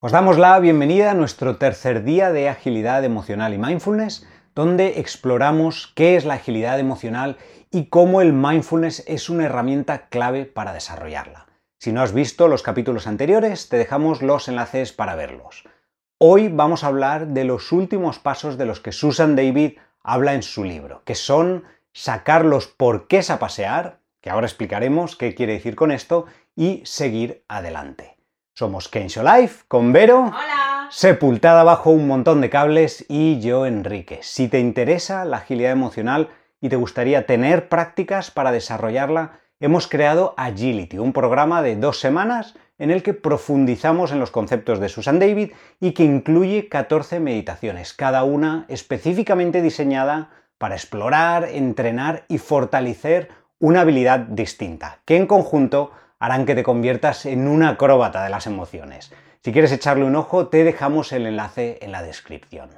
Os damos la bienvenida a nuestro tercer día de agilidad emocional y mindfulness, donde exploramos qué es la agilidad emocional y cómo el mindfulness es una herramienta clave para desarrollarla. Si no has visto los capítulos anteriores, te dejamos los enlaces para verlos. Hoy vamos a hablar de los últimos pasos de los que Susan David habla en su libro, que son sacar los porqués a pasear, que ahora explicaremos qué quiere decir con esto, y seguir adelante. Somos Kensho Life con Vero. Hola. Sepultada bajo un montón de cables y yo, Enrique. Si te interesa la agilidad emocional y te gustaría tener prácticas para desarrollarla, hemos creado Agility, un programa de dos semanas en el que profundizamos en los conceptos de Susan David y que incluye 14 meditaciones, cada una específicamente diseñada para explorar, entrenar y fortalecer una habilidad distinta, que en conjunto harán que te conviertas en un acróbata de las emociones. Si quieres echarle un ojo, te dejamos el enlace en la descripción.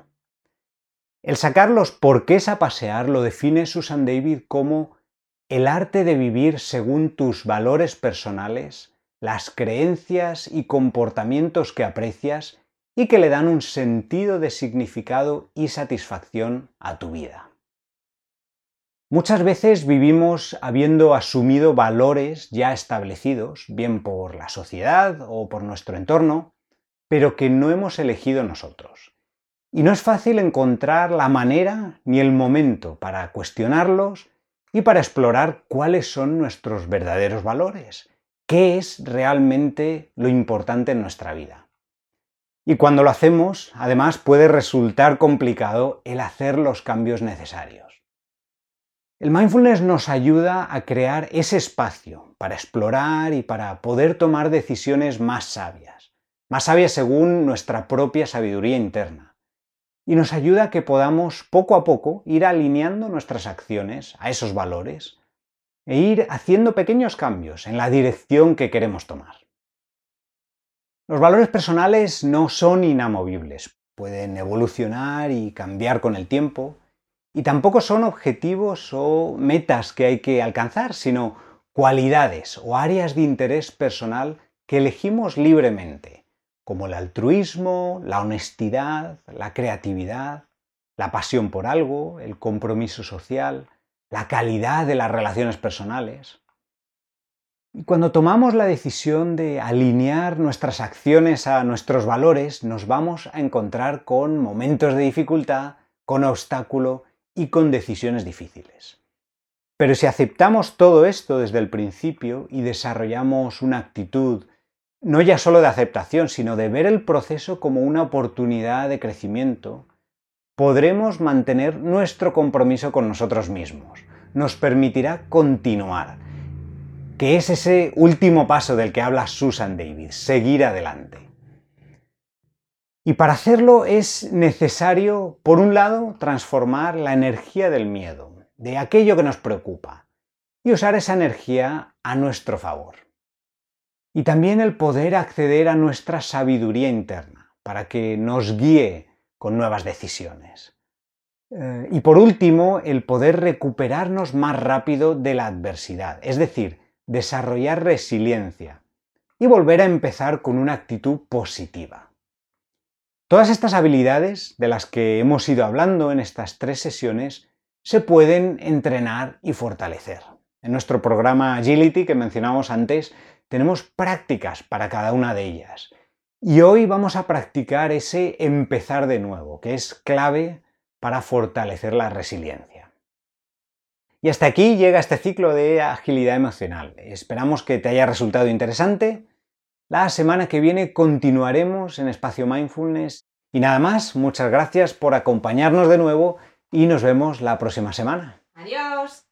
El sacar los porqués a pasear lo define Susan David como el arte de vivir según tus valores personales, las creencias y comportamientos que aprecias y que le dan un sentido de significado y satisfacción a tu vida. Muchas veces vivimos habiendo asumido valores ya establecidos, bien por la sociedad o por nuestro entorno, pero que no hemos elegido nosotros. Y no es fácil encontrar la manera ni el momento para cuestionarlos y para explorar cuáles son nuestros verdaderos valores, qué es realmente lo importante en nuestra vida. Y cuando lo hacemos, además puede resultar complicado el hacer los cambios necesarios. El mindfulness nos ayuda a crear ese espacio para explorar y para poder tomar decisiones más sabias, más sabias según nuestra propia sabiduría interna. Y nos ayuda a que podamos poco a poco ir alineando nuestras acciones a esos valores e ir haciendo pequeños cambios en la dirección que queremos tomar. Los valores personales no son inamovibles, pueden evolucionar y cambiar con el tiempo, y tampoco son objetivos o metas que hay que alcanzar, sino cualidades o áreas de interés personal que elegimos libremente, como el altruismo, la honestidad, la creatividad, la pasión por algo, el compromiso social, la calidad de las relaciones personales. Y cuando tomamos la decisión de alinear nuestras acciones a nuestros valores, nos vamos a encontrar con momentos de dificultad, con obstáculo y con decisiones difíciles. Pero si aceptamos todo esto desde el principio y desarrollamos una actitud no ya solo de aceptación, sino de ver el proceso como una oportunidad de crecimiento, podremos mantener nuestro compromiso con nosotros mismos. Nos permitirá continuar, que es ese último paso del que habla Susan Davis, seguir adelante. Y para hacerlo es necesario, por un lado, transformar la energía del miedo, de aquello que nos preocupa, y usar esa energía a nuestro favor. Y también el poder acceder a nuestra sabiduría interna, para que nos guíe con nuevas decisiones. Eh, y por último, el poder recuperarnos más rápido de la adversidad, es decir, desarrollar resiliencia y volver a empezar con una actitud positiva. Todas estas habilidades de las que hemos ido hablando en estas tres sesiones se pueden entrenar y fortalecer. En nuestro programa Agility que mencionamos antes tenemos prácticas para cada una de ellas. Y hoy vamos a practicar ese empezar de nuevo, que es clave para fortalecer la resiliencia. Y hasta aquí llega este ciclo de agilidad emocional. Esperamos que te haya resultado interesante la semana que viene continuaremos en Espacio Mindfulness. Y nada más, muchas gracias por acompañarnos de nuevo y nos vemos la próxima semana. Adiós.